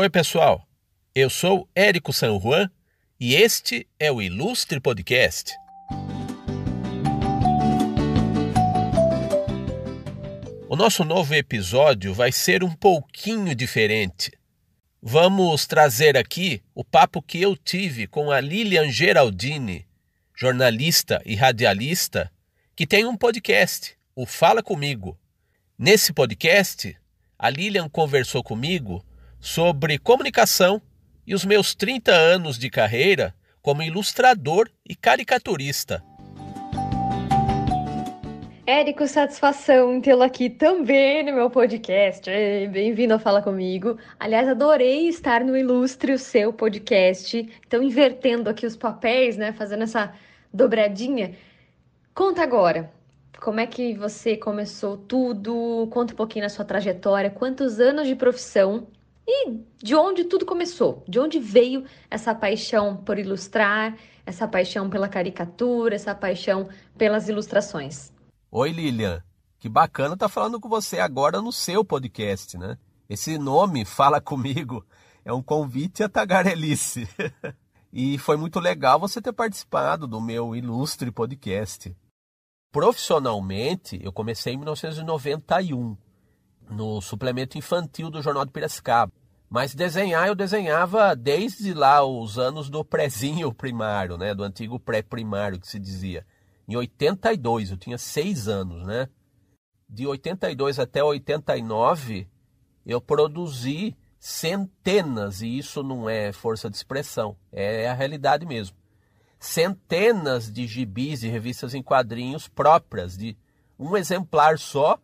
Oi, pessoal. Eu sou Érico San Juan e este é o Ilustre Podcast. O nosso novo episódio vai ser um pouquinho diferente. Vamos trazer aqui o papo que eu tive com a Lilian Geraldini, jornalista e radialista, que tem um podcast, o Fala Comigo. Nesse podcast, a Lilian conversou comigo sobre comunicação e os meus 30 anos de carreira como ilustrador e caricaturista. Érico, satisfação tê-lo aqui também no meu podcast. Bem-vindo a Fala Comigo. Aliás, adorei estar no Ilustre, o seu podcast. Então, invertendo aqui os papéis, né? Fazendo essa dobradinha. Conta agora, como é que você começou tudo? Conta um pouquinho da sua trajetória, quantos anos de profissão e de onde tudo começou? De onde veio essa paixão por ilustrar, essa paixão pela caricatura, essa paixão pelas ilustrações? Oi, Lilian. Que bacana estar tá falando com você agora no seu podcast, né? Esse nome, Fala Comigo, é um convite a tagarelice. e foi muito legal você ter participado do meu ilustre podcast. Profissionalmente, eu comecei em 1991, no suplemento infantil do Jornal de Piracicaba. Mas desenhar eu desenhava desde lá os anos do prézinho primário, né? Do antigo pré-primário que se dizia em 82, eu tinha seis anos, né? De 82 até 89, eu produzi centenas, e isso não é força de expressão, é a realidade mesmo. Centenas de gibis e revistas em quadrinhos próprias, de um exemplar só,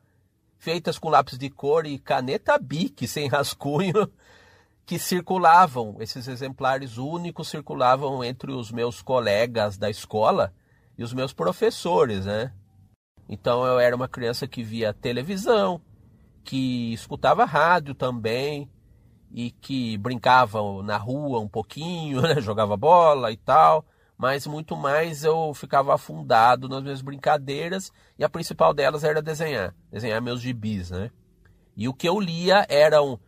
feitas com lápis de cor e caneta bique, sem rascunho, que circulavam, esses exemplares únicos circulavam entre os meus colegas da escola e os meus professores, né? Então eu era uma criança que via televisão, que escutava rádio também e que brincava na rua um pouquinho, né? jogava bola e tal, mas muito mais eu ficava afundado nas minhas brincadeiras e a principal delas era desenhar, desenhar meus gibis, né? E o que eu lia eram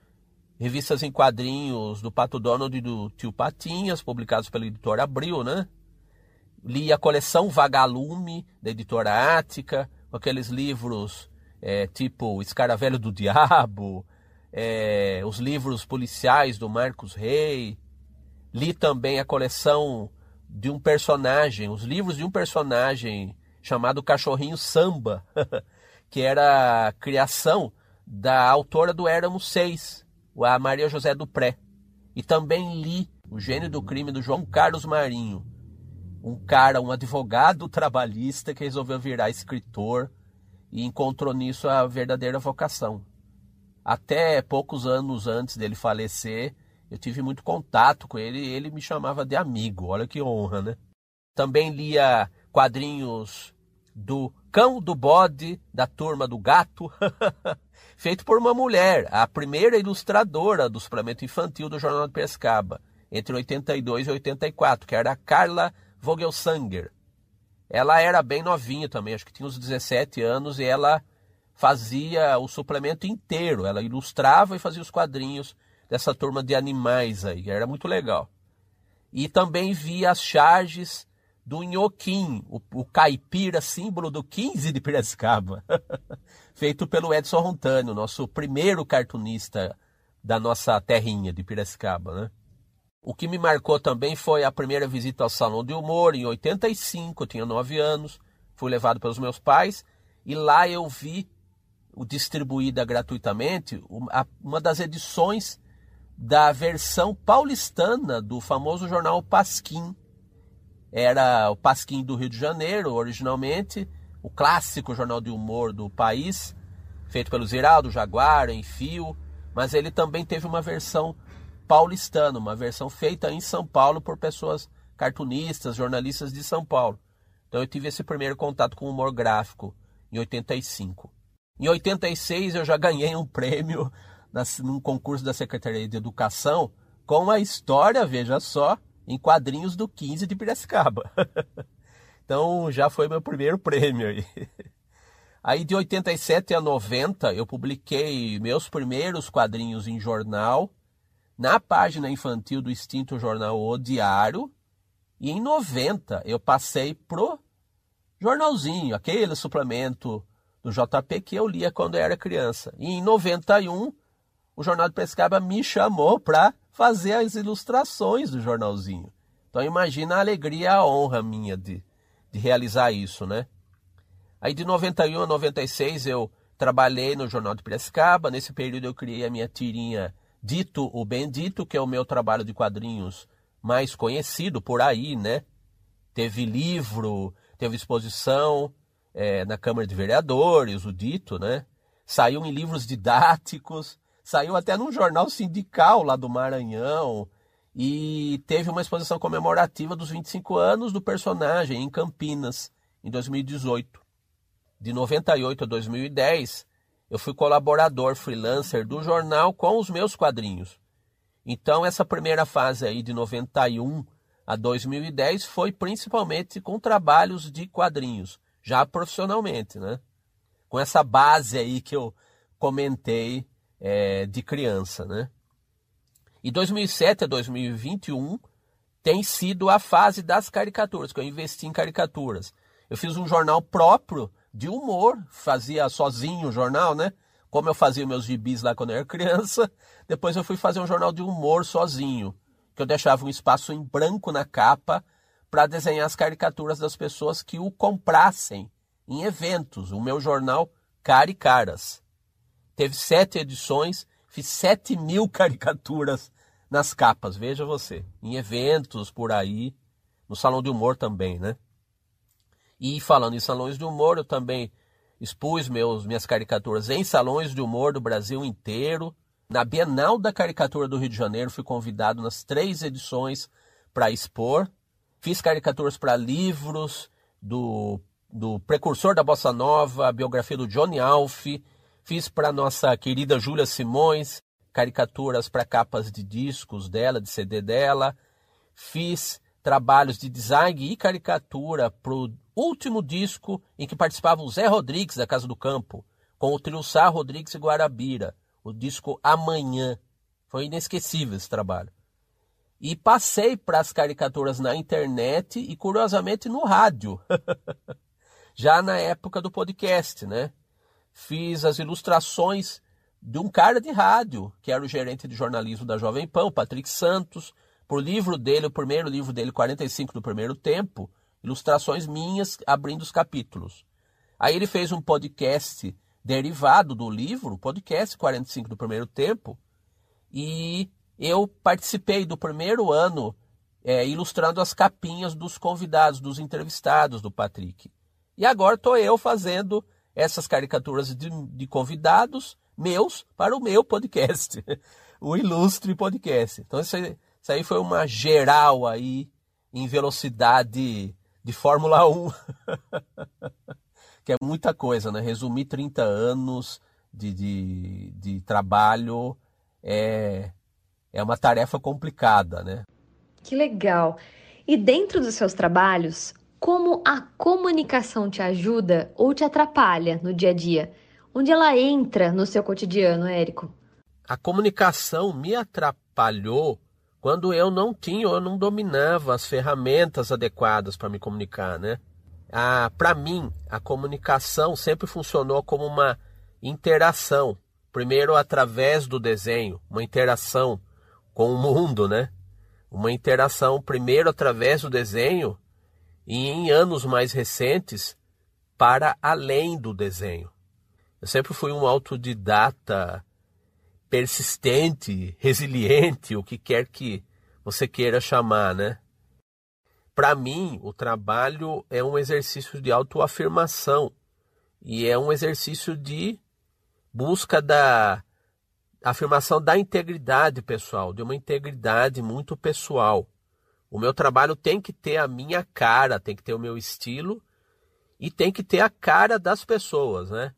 revistas em quadrinhos do Pato Donald e do Tio Patinhas, publicados pela editora Abril, né? li a coleção Vagalume, da editora Ática, aqueles livros é, tipo Escaravelho do Diabo, é, os livros policiais do Marcos Rey. Li também a coleção de um personagem, os livros de um personagem chamado Cachorrinho Samba, que era a criação da autora do Éramos Seis, a Maria José Dupré. E também li O Gênio do Crime do João Carlos Marinho, um cara, um advogado trabalhista que resolveu virar escritor e encontrou nisso a verdadeira vocação. Até poucos anos antes dele falecer, eu tive muito contato com ele ele me chamava de amigo. Olha que honra, né? Também lia quadrinhos do Cão do Bode, da Turma do Gato, feito por uma mulher, a primeira ilustradora do suplemento infantil do Jornal de Pescaba, entre 82 e 84, que era a Carla Vogelsanger. Ela era bem novinha também, acho que tinha uns 17 anos, e ela fazia o suplemento inteiro. Ela ilustrava e fazia os quadrinhos dessa turma de animais aí, era muito legal. E também via as charges do Nhoquim, o, o caipira símbolo do 15 de Piracicaba, feito pelo Edson Rontânio, nosso primeiro cartunista da nossa terrinha de Piracicaba, né? O que me marcou também foi a primeira visita ao Salão de Humor, em 85, eu tinha 9 anos, fui levado pelos meus pais, e lá eu vi distribuída gratuitamente uma das edições da versão paulistana do famoso jornal Pasquim. Era o Pasquim do Rio de Janeiro, originalmente, o clássico jornal de humor do país, feito pelo Ziraldo Jaguar, em fio, mas ele também teve uma versão paulistano, uma versão feita em São Paulo por pessoas cartunistas, jornalistas de São Paulo. Então eu tive esse primeiro contato com o humor gráfico em 85. Em 86 eu já ganhei um prêmio num concurso da Secretaria de Educação com a história, veja só, em quadrinhos do 15 de Piracicaba. então já foi meu primeiro prêmio aí. Aí de 87 a 90 eu publiquei meus primeiros quadrinhos em jornal na página infantil do extinto jornal O Diário, e em 90 eu passei pro jornalzinho, aquele suplemento do JP que eu lia quando eu era criança. E em 91 o Jornal de Pescaba me chamou para fazer as ilustrações do jornalzinho. Então imagina a alegria a honra minha de, de realizar isso, né? Aí de 91 a 96 eu trabalhei no Jornal de Piracicaba. Nesse período eu criei a minha tirinha Dito o Bendito, que é o meu trabalho de quadrinhos mais conhecido por aí, né? Teve livro, teve exposição é, na Câmara de Vereadores, o Dito, né? Saiu em livros didáticos, saiu até num jornal sindical lá do Maranhão e teve uma exposição comemorativa dos 25 anos do personagem em Campinas, em 2018 de 98 a 2010, eu fui colaborador freelancer do jornal com os meus quadrinhos. Então, essa primeira fase aí de 91 a 2010 foi principalmente com trabalhos de quadrinhos, já profissionalmente, né? Com essa base aí que eu comentei é, de criança, né? E 2007 a 2021 tem sido a fase das caricaturas, que eu investi em caricaturas. Eu fiz um jornal próprio de humor, fazia sozinho o jornal, né? Como eu fazia meus gibis lá quando eu era criança, depois eu fui fazer um jornal de humor sozinho, que eu deixava um espaço em branco na capa para desenhar as caricaturas das pessoas que o comprassem em eventos. O meu jornal Cara e Caras. Teve sete edições, fiz sete mil caricaturas nas capas, veja você. Em eventos por aí, no Salão de Humor também, né? E falando em salões de humor, eu também expus meus, minhas caricaturas em salões de humor do Brasil inteiro. Na Bienal da Caricatura do Rio de Janeiro, fui convidado nas três edições para expor. Fiz caricaturas para livros do, do precursor da Bossa Nova, a biografia do Johnny Alf. Fiz para nossa querida Júlia Simões caricaturas para capas de discos dela, de CD dela. Fiz trabalhos de design e caricatura para o último disco em que participava o Zé Rodrigues da Casa do Campo, com o trio Sá Rodrigues e Guarabira, o disco Amanhã. Foi inesquecível esse trabalho. E passei para as caricaturas na internet e, curiosamente, no rádio. Já na época do podcast, né? Fiz as ilustrações de um cara de rádio, que era o gerente de jornalismo da Jovem Pan, o Patrick Santos, por livro dele, o primeiro livro dele, 45 do primeiro tempo, ilustrações minhas abrindo os capítulos. Aí ele fez um podcast derivado do livro, podcast 45 do primeiro tempo, e eu participei do primeiro ano é, ilustrando as capinhas dos convidados, dos entrevistados do Patrick. E agora estou eu fazendo essas caricaturas de, de, convidados meus para o meu podcast, o Ilustre Podcast. Então isso aí, isso aí foi uma geral aí em velocidade de Fórmula 1. que é muita coisa, né? Resumir 30 anos de, de, de trabalho é, é uma tarefa complicada, né? Que legal! E dentro dos seus trabalhos, como a comunicação te ajuda ou te atrapalha no dia a dia? Onde ela entra no seu cotidiano, Érico? A comunicação me atrapalhou quando eu não tinha, eu não dominava as ferramentas adequadas para me comunicar, né? Ah, para mim, a comunicação sempre funcionou como uma interação. Primeiro através do desenho, uma interação com o mundo, né? Uma interação primeiro através do desenho e em anos mais recentes para além do desenho. Eu sempre fui um autodidata persistente, resiliente, o que quer que você queira chamar, né? Para mim, o trabalho é um exercício de autoafirmação e é um exercício de busca da afirmação da integridade pessoal, de uma integridade muito pessoal. O meu trabalho tem que ter a minha cara, tem que ter o meu estilo e tem que ter a cara das pessoas, né?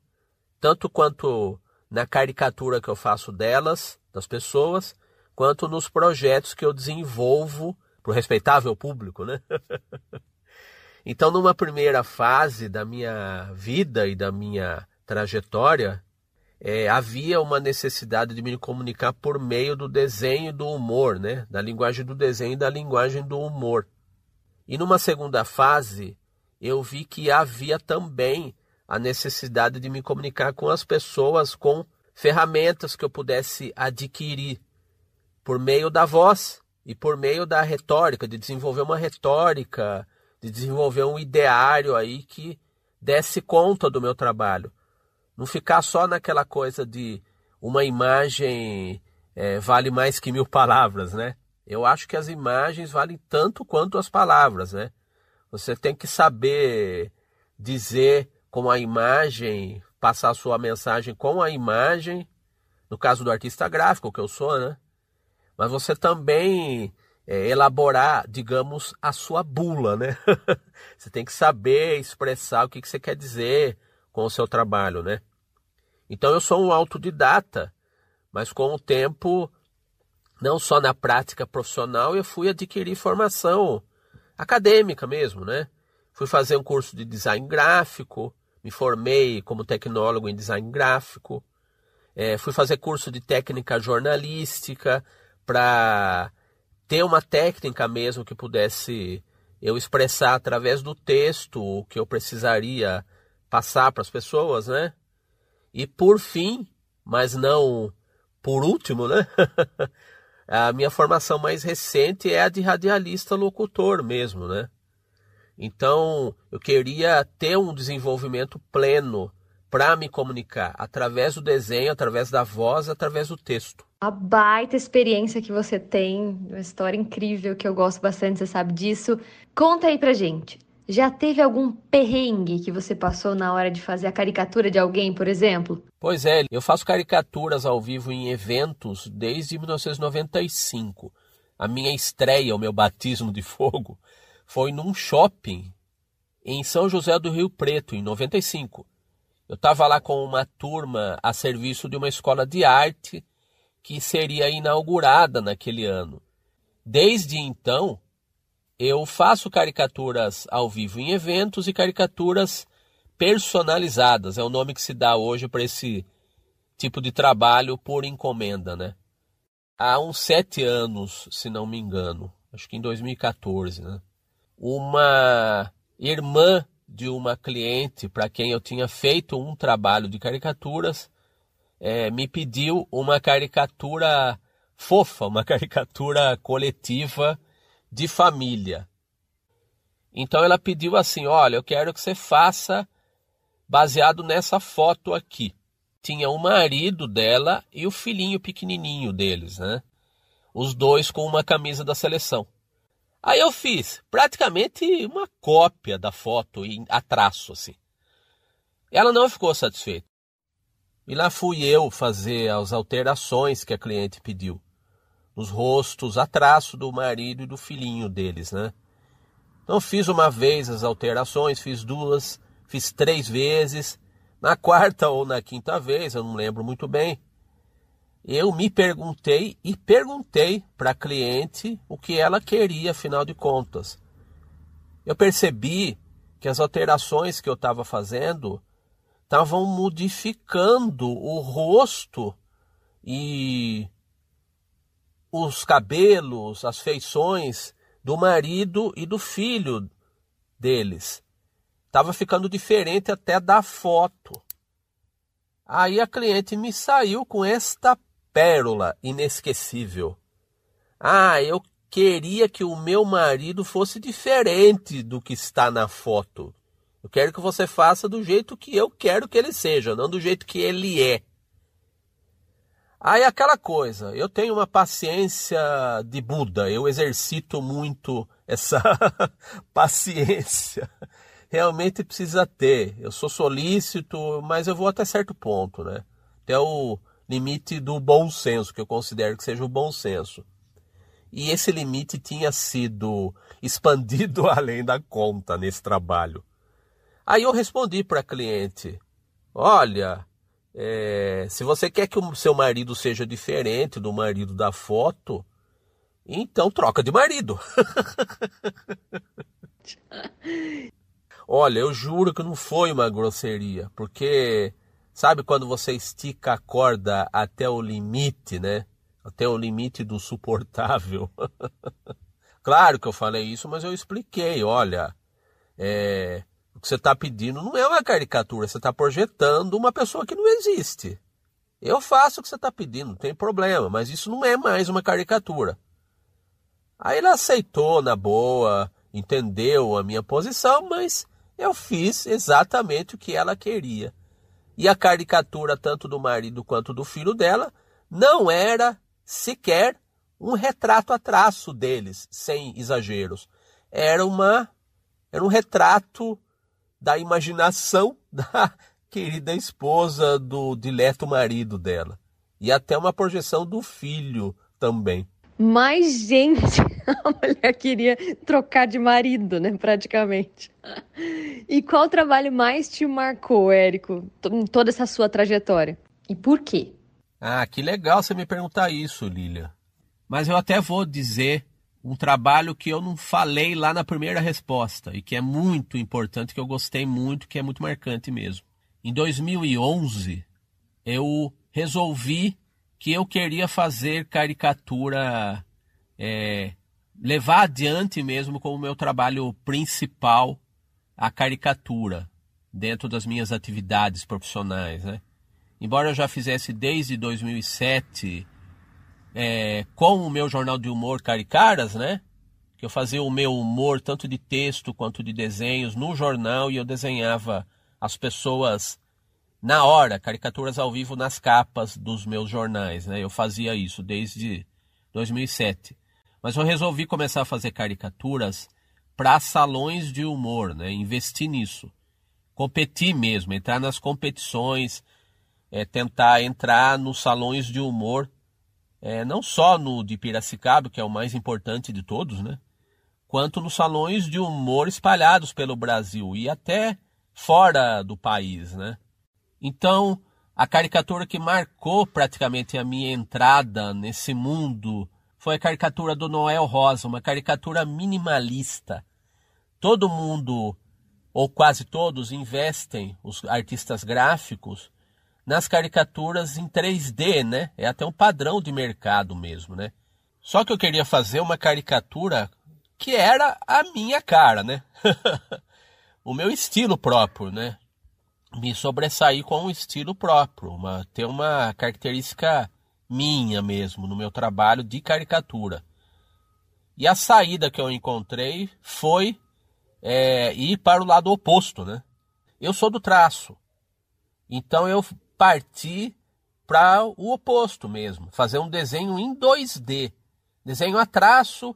Tanto quanto na caricatura que eu faço delas, das pessoas, quanto nos projetos que eu desenvolvo para o respeitável público, né? então, numa primeira fase da minha vida e da minha trajetória, é, havia uma necessidade de me comunicar por meio do desenho do humor, né? Da linguagem do desenho e da linguagem do humor. E numa segunda fase, eu vi que havia também a necessidade de me comunicar com as pessoas com ferramentas que eu pudesse adquirir por meio da voz e por meio da retórica, de desenvolver uma retórica, de desenvolver um ideário aí que desse conta do meu trabalho. Não ficar só naquela coisa de uma imagem é, vale mais que mil palavras, né? Eu acho que as imagens valem tanto quanto as palavras, né? Você tem que saber dizer com a imagem, passar a sua mensagem com a imagem, no caso do artista gráfico, que eu sou, né? Mas você também é, elaborar, digamos, a sua bula, né? você tem que saber expressar o que, que você quer dizer com o seu trabalho, né? Então eu sou um autodidata, mas com o tempo, não só na prática profissional, eu fui adquirir formação acadêmica mesmo, né? Fui fazer um curso de design gráfico, me formei como tecnólogo em design gráfico, é, fui fazer curso de técnica jornalística para ter uma técnica mesmo que pudesse eu expressar através do texto o que eu precisaria passar para as pessoas, né? E por fim, mas não por último, né? a minha formação mais recente é a de radialista locutor mesmo, né? Então, eu queria ter um desenvolvimento pleno para me comunicar através do desenho, através da voz, através do texto. A baita experiência que você tem, uma história incrível que eu gosto bastante, você sabe disso. Conta aí pra gente. Já teve algum perrengue que você passou na hora de fazer a caricatura de alguém, por exemplo? Pois é, eu faço caricaturas ao vivo em eventos desde 1995. A minha estreia, o meu batismo de fogo, foi num shopping em São José do Rio Preto, em 95. Eu estava lá com uma turma a serviço de uma escola de arte que seria inaugurada naquele ano. Desde então, eu faço caricaturas ao vivo em eventos e caricaturas personalizadas. É o nome que se dá hoje para esse tipo de trabalho por encomenda, né? Há uns sete anos, se não me engano, acho que em 2014, né? Uma irmã de uma cliente para quem eu tinha feito um trabalho de caricaturas é, me pediu uma caricatura fofa, uma caricatura coletiva de família. Então ela pediu assim: Olha, eu quero que você faça baseado nessa foto aqui. Tinha o marido dela e o filhinho pequenininho deles, né? Os dois com uma camisa da seleção. Aí eu fiz praticamente uma cópia da foto a traço assim. Ela não ficou satisfeita. E lá fui eu fazer as alterações que a cliente pediu os rostos a traço do marido e do filhinho deles, né? Então fiz uma vez as alterações, fiz duas, fiz três vezes. Na quarta ou na quinta vez, eu não lembro muito bem, eu me perguntei e perguntei para a cliente o que ela queria, afinal de contas. Eu percebi que as alterações que eu estava fazendo estavam modificando o rosto e os cabelos, as feições do marido e do filho deles. Estava ficando diferente até da foto. Aí a cliente me saiu com esta pérola inesquecível. Ah, eu queria que o meu marido fosse diferente do que está na foto. Eu quero que você faça do jeito que eu quero que ele seja, não do jeito que ele é. Aí aquela coisa, eu tenho uma paciência de Buda, eu exercito muito essa paciência. Realmente precisa ter. Eu sou solícito, mas eu vou até certo ponto, né? Até o limite do bom senso, que eu considero que seja o bom senso. E esse limite tinha sido expandido além da conta nesse trabalho. Aí eu respondi para a cliente: Olha, é, se você quer que o seu marido seja diferente do marido da foto, então troca de marido. Olha, eu juro que não foi uma grosseria, porque Sabe quando você estica a corda até o limite, né? Até o limite do suportável. claro que eu falei isso, mas eu expliquei. Olha, é, o que você está pedindo não é uma caricatura, você está projetando uma pessoa que não existe. Eu faço o que você está pedindo, não tem problema, mas isso não é mais uma caricatura. Aí ele aceitou na boa, entendeu a minha posição, mas eu fiz exatamente o que ela queria. E a caricatura, tanto do marido quanto do filho dela, não era sequer um retrato a traço deles, sem exageros. Era uma era um retrato da imaginação da querida esposa do dileto marido dela. E até uma projeção do filho também. Mas, gente, a mulher queria trocar de marido, né? Praticamente. E qual trabalho mais te marcou, Érico, em toda essa sua trajetória? E por quê? Ah, que legal você me perguntar isso, Lilia. Mas eu até vou dizer um trabalho que eu não falei lá na primeira resposta e que é muito importante, que eu gostei muito, que é muito marcante mesmo. Em 2011, eu resolvi que eu queria fazer caricatura, é, levar adiante mesmo como meu trabalho principal a caricatura dentro das minhas atividades profissionais, né? Embora eu já fizesse desde 2007 é, com o meu jornal de humor Caricaras, né? Que eu fazia o meu humor tanto de texto quanto de desenhos no jornal e eu desenhava as pessoas na hora, caricaturas ao vivo nas capas dos meus jornais. Né? Eu fazia isso desde 2007. Mas eu resolvi começar a fazer caricaturas para salões de humor, né? investir nisso. Competir mesmo, entrar nas competições, é, tentar entrar nos salões de humor, é, não só no de Piracicaba, que é o mais importante de todos, né? quanto nos salões de humor espalhados pelo Brasil e até fora do país. Né? Então, a caricatura que marcou praticamente a minha entrada nesse mundo foi a caricatura do Noel Rosa, uma caricatura minimalista. Todo mundo, ou quase todos, investem, os artistas gráficos, nas caricaturas em 3D, né? É até um padrão de mercado mesmo, né? Só que eu queria fazer uma caricatura que era a minha cara, né? o meu estilo próprio, né? me sobressair com um estilo próprio, uma, ter uma característica minha mesmo no meu trabalho de caricatura. E a saída que eu encontrei foi é, ir para o lado oposto, né? Eu sou do traço, então eu parti para o oposto mesmo, fazer um desenho em 2D, desenho a traço,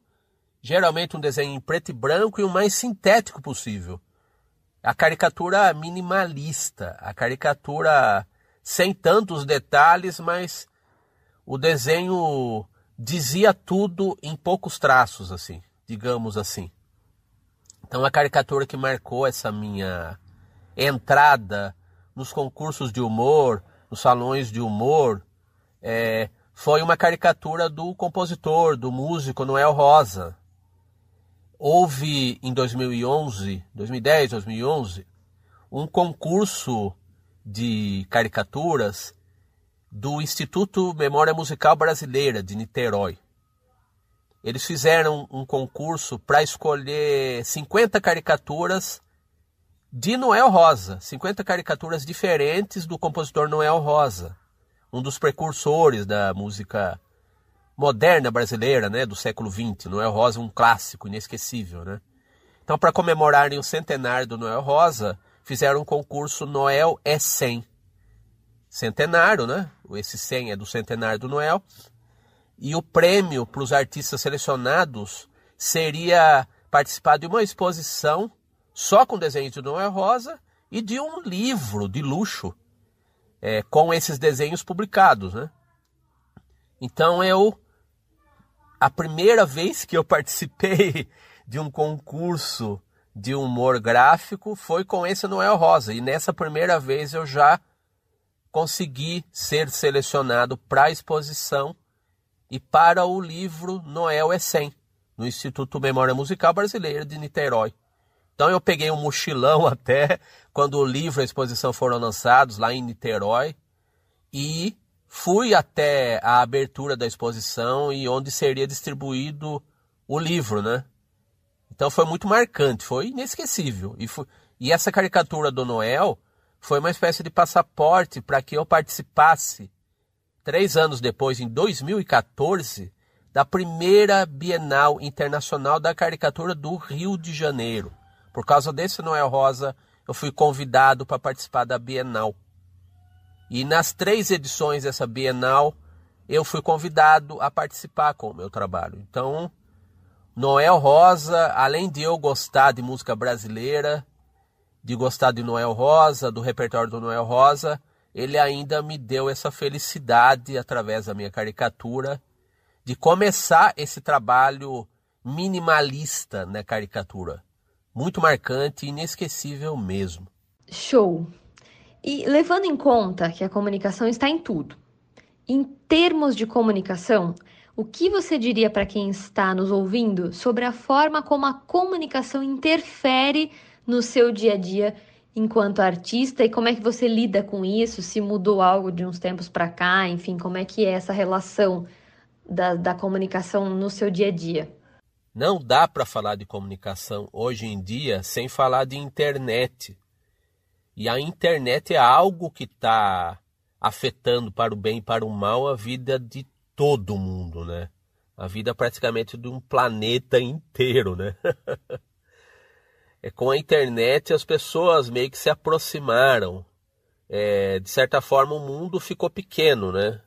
geralmente um desenho em preto e branco e o mais sintético possível. A caricatura minimalista, a caricatura sem tantos detalhes, mas o desenho dizia tudo em poucos traços, assim, digamos assim. Então a caricatura que marcou essa minha entrada nos concursos de humor, nos salões de humor, é, foi uma caricatura do compositor, do músico Noel Rosa, houve em 2011, 2010, 2011, um concurso de caricaturas do Instituto Memória Musical Brasileira de Niterói. Eles fizeram um concurso para escolher 50 caricaturas de Noel Rosa, 50 caricaturas diferentes do compositor Noel Rosa, um dos precursores da música moderna brasileira, né, do século XX. Noel Rosa, um clássico inesquecível, né? Então, para comemorarem o centenário do Noel Rosa, fizeram um concurso Noel é 100. Centenário, né? Esse 100 é do centenário do Noel. E o prêmio para os artistas selecionados seria participar de uma exposição só com desenhos de Noel Rosa e de um livro de luxo é, com esses desenhos publicados, né? Então eu a primeira vez que eu participei de um concurso de humor gráfico foi com esse Noel Rosa. E nessa primeira vez eu já consegui ser selecionado para a exposição e para o livro Noel é 100, no Instituto Memória Musical Brasileira de Niterói. Então eu peguei um mochilão até quando o livro e a exposição foram lançados lá em Niterói e fui até a abertura da exposição e onde seria distribuído o livro, né? Então foi muito marcante, foi inesquecível. E, foi, e essa caricatura do Noel foi uma espécie de passaporte para que eu participasse, três anos depois, em 2014, da primeira Bienal Internacional da Caricatura do Rio de Janeiro. Por causa desse Noel Rosa, eu fui convidado para participar da Bienal. E nas três edições dessa Bienal, eu fui convidado a participar com o meu trabalho. Então, Noel Rosa, além de eu gostar de música brasileira, de gostar de Noel Rosa, do repertório do Noel Rosa, ele ainda me deu essa felicidade através da minha caricatura de começar esse trabalho minimalista na caricatura. Muito marcante e inesquecível mesmo. Show! E levando em conta que a comunicação está em tudo, em termos de comunicação, o que você diria para quem está nos ouvindo sobre a forma como a comunicação interfere no seu dia a dia enquanto artista e como é que você lida com isso? Se mudou algo de uns tempos para cá, enfim, como é que é essa relação da, da comunicação no seu dia a dia? Não dá para falar de comunicação hoje em dia sem falar de internet. E a internet é algo que está afetando para o bem e para o mal a vida de todo mundo, né? A vida praticamente de um planeta inteiro, né? é com a internet as pessoas meio que se aproximaram. É, de certa forma o mundo ficou pequeno, né?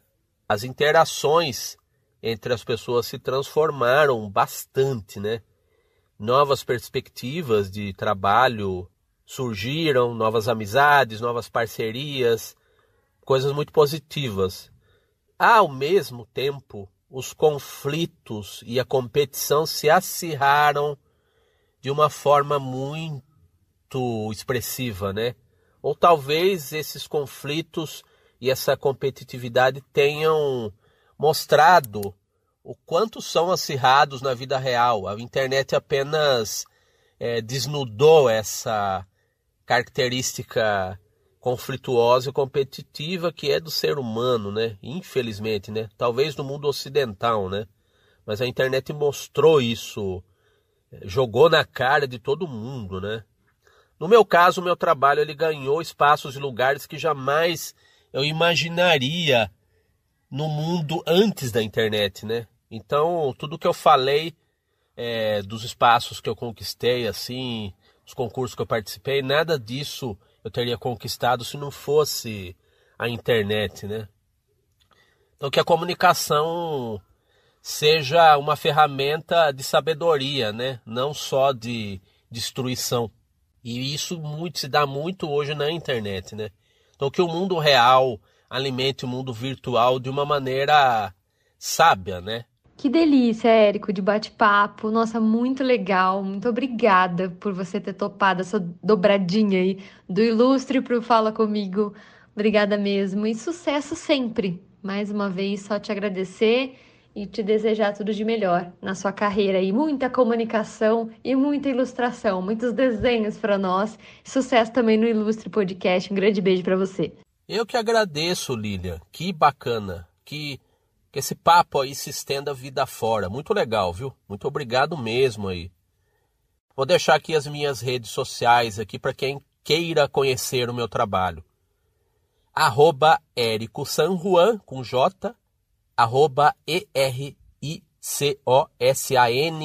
As interações entre as pessoas se transformaram bastante, né? Novas perspectivas de trabalho surgiram, novas amizades, novas parcerias, coisas muito positivas. Ao mesmo tempo, os conflitos e a competição se acirraram de uma forma muito expressiva, né? Ou talvez esses conflitos e essa competitividade tenham mostrado o quanto são acirrados na vida real. A internet apenas é, desnudou essa característica conflituosa e competitiva que é do ser humano, né? Infelizmente, né? Talvez no mundo ocidental, né? Mas a internet mostrou isso, é, jogou na cara de todo mundo, né? No meu caso, o meu trabalho ele ganhou espaços e lugares que jamais eu imaginaria no mundo antes da internet, né? Então, tudo que eu falei é, dos espaços que eu conquistei, assim, os concursos que eu participei, nada disso eu teria conquistado se não fosse a internet, né? Então, que a comunicação seja uma ferramenta de sabedoria, né? Não só de destruição. E isso muito, se dá muito hoje na internet, né? Então, que o mundo real alimente o mundo virtual de uma maneira sábia, né? Que delícia, Érico, de bate-papo. Nossa, muito legal. Muito obrigada por você ter topado essa dobradinha aí do Ilustre para o Fala Comigo. Obrigada mesmo. E sucesso sempre. Mais uma vez, só te agradecer e te desejar tudo de melhor na sua carreira e muita comunicação e muita ilustração, muitos desenhos para nós. Sucesso também no Ilustre Podcast. Um grande beijo para você. Eu que agradeço, Lilian. Que bacana. Que, que esse papo aí se estenda vida fora. Muito legal, viu? Muito obrigado mesmo aí. Vou deixar aqui as minhas redes sociais aqui para quem queira conhecer o meu trabalho. Arroba Érico San Juan, com J, arroba E-R-I-C-O-S-A-N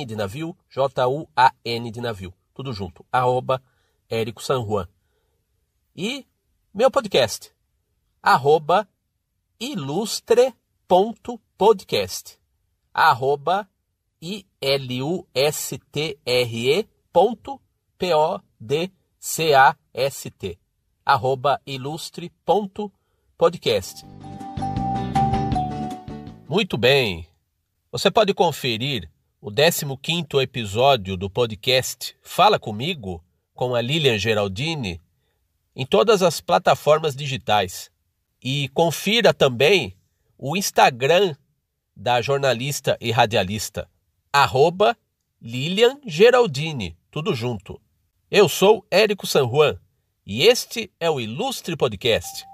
de navio, J-U-A-N de navio. Tudo junto. Arroba Érico San Juan. E meu podcast, arroba ilustre.podcast, arroba I-L-U-S-T-R-E ponto P-O-D-C-A-S-T, arroba ilustre.podcast. Muito bem, você pode conferir o 15º episódio do podcast Fala Comigo, com a Lilian Geraldini, em todas as plataformas digitais. E confira também o Instagram da jornalista e radialista, arroba Lilian Geraldini, tudo junto. Eu sou Érico San Juan e este é o Ilustre Podcast.